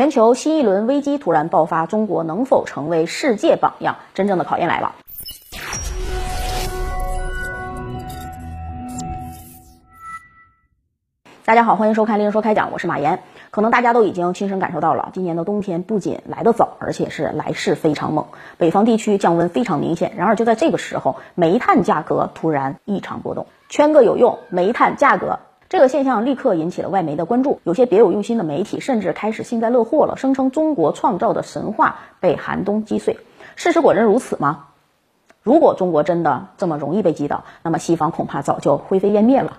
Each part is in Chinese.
全球新一轮危机突然爆发，中国能否成为世界榜样？真正的考验来了。大家好，欢迎收看《丽人说开讲》，我是马岩。可能大家都已经亲身感受到了，今年的冬天不仅来得早，而且是来势非常猛。北方地区降温非常明显。然而就在这个时候，煤炭价格突然异常波动。圈个有用，煤炭价格这个现象立刻引起了外媒的关注。有些别有用心的媒体甚至开始幸灾乐祸了，声称中国创造的神话被寒冬击碎。事实果真如此吗？如果中国真的这么容易被击倒，那么西方恐怕早就灰飞烟灭了。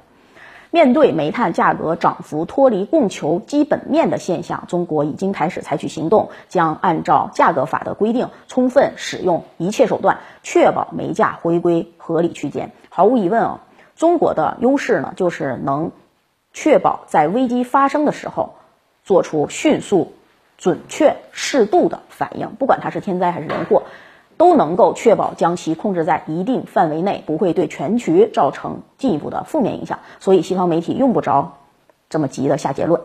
面对煤炭价格涨幅脱离供求基本面的现象，中国已经开始采取行动，将按照价格法的规定，充分使用一切手段，确保煤价回归合理区间。毫无疑问啊，中国的优势呢，就是能确保在危机发生的时候，做出迅速、准确、适度的反应，不管它是天灾还是人祸。都能够确保将其控制在一定范围内，不会对全局造成进一步的负面影响。所以，西方媒体用不着这么急的下结论，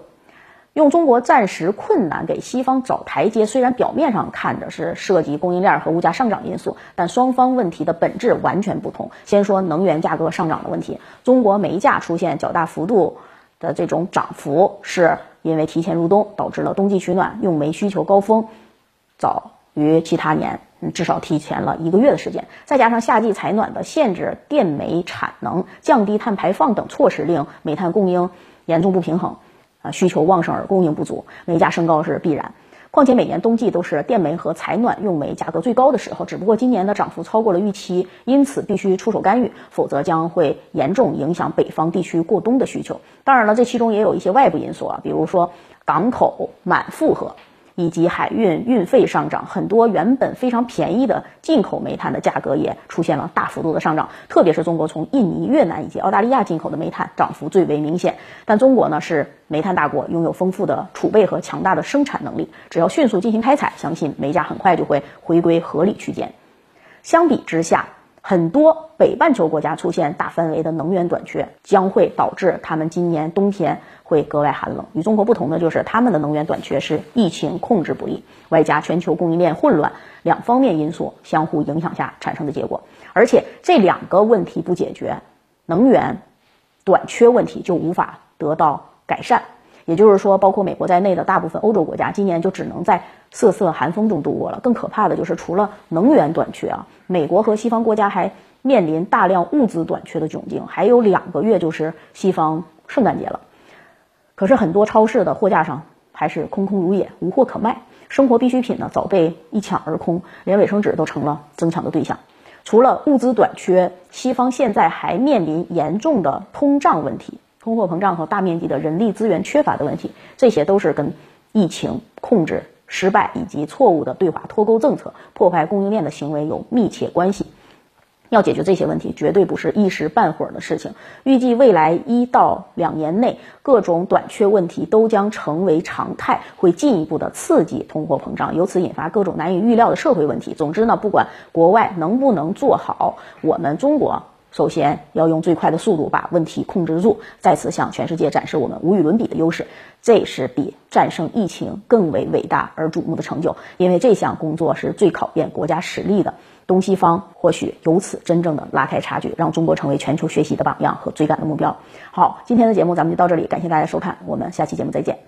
用中国暂时困难给西方找台阶。虽然表面上看着是涉及供应链和物价上涨因素，但双方问题的本质完全不同。先说能源价格上涨的问题，中国煤价出现较大幅度的这种涨幅，是因为提前入冬，导致了冬季取暖，用煤需求高峰早于其他年。至少提前了一个月的时间，再加上夏季采暖的限制电煤产能、降低碳排放等措施，令煤炭供应严重不平衡，啊，需求旺盛而供应不足，煤价升高是必然。况且每年冬季都是电煤和采暖用煤价格最高的时候，只不过今年的涨幅超过了预期，因此必须出手干预，否则将会严重影响北方地区过冬的需求。当然了，这其中也有一些外部因素啊，比如说港口满负荷。以及海运运费上涨，很多原本非常便宜的进口煤炭的价格也出现了大幅度的上涨。特别是中国从印尼、越南以及澳大利亚进口的煤炭涨幅最为明显。但中国呢是煤炭大国，拥有丰富的储备和强大的生产能力，只要迅速进行开采，相信煤价很快就会回归合理区间。相比之下，很多北半球国家出现大范围的能源短缺，将会导致他们今年冬天会格外寒冷。与中国不同的就是，他们的能源短缺是疫情控制不力，外加全球供应链混乱两方面因素相互影响下产生的结果。而且这两个问题不解决，能源短缺问题就无法得到改善。也就是说，包括美国在内的大部分欧洲国家，今年就只能在瑟瑟寒风中度过了。更可怕的就是，除了能源短缺啊，美国和西方国家还面临大量物资短缺的窘境。还有两个月就是西方圣诞节了，可是很多超市的货架上还是空空如也，无货可卖。生活必需品呢，早被一抢而空，连卫生纸都成了争抢的对象。除了物资短缺，西方现在还面临严重的通胀问题。通货膨胀和大面积的人力资源缺乏的问题，这些都是跟疫情控制失败以及错误的对华脱钩政策破坏供应链的行为有密切关系。要解决这些问题，绝对不是一时半会儿的事情。预计未来一到两年内，各种短缺问题都将成为常态，会进一步的刺激通货膨胀，由此引发各种难以预料的社会问题。总之呢，不管国外能不能做好，我们中国。首先要用最快的速度把问题控制住，再次向全世界展示我们无与伦比的优势，这是比战胜疫情更为伟大而瞩目的成就。因为这项工作是最考验国家实力的，东西方或许由此真正的拉开差距，让中国成为全球学习的榜样和追赶的目标。好，今天的节目咱们就到这里，感谢大家收看，我们下期节目再见。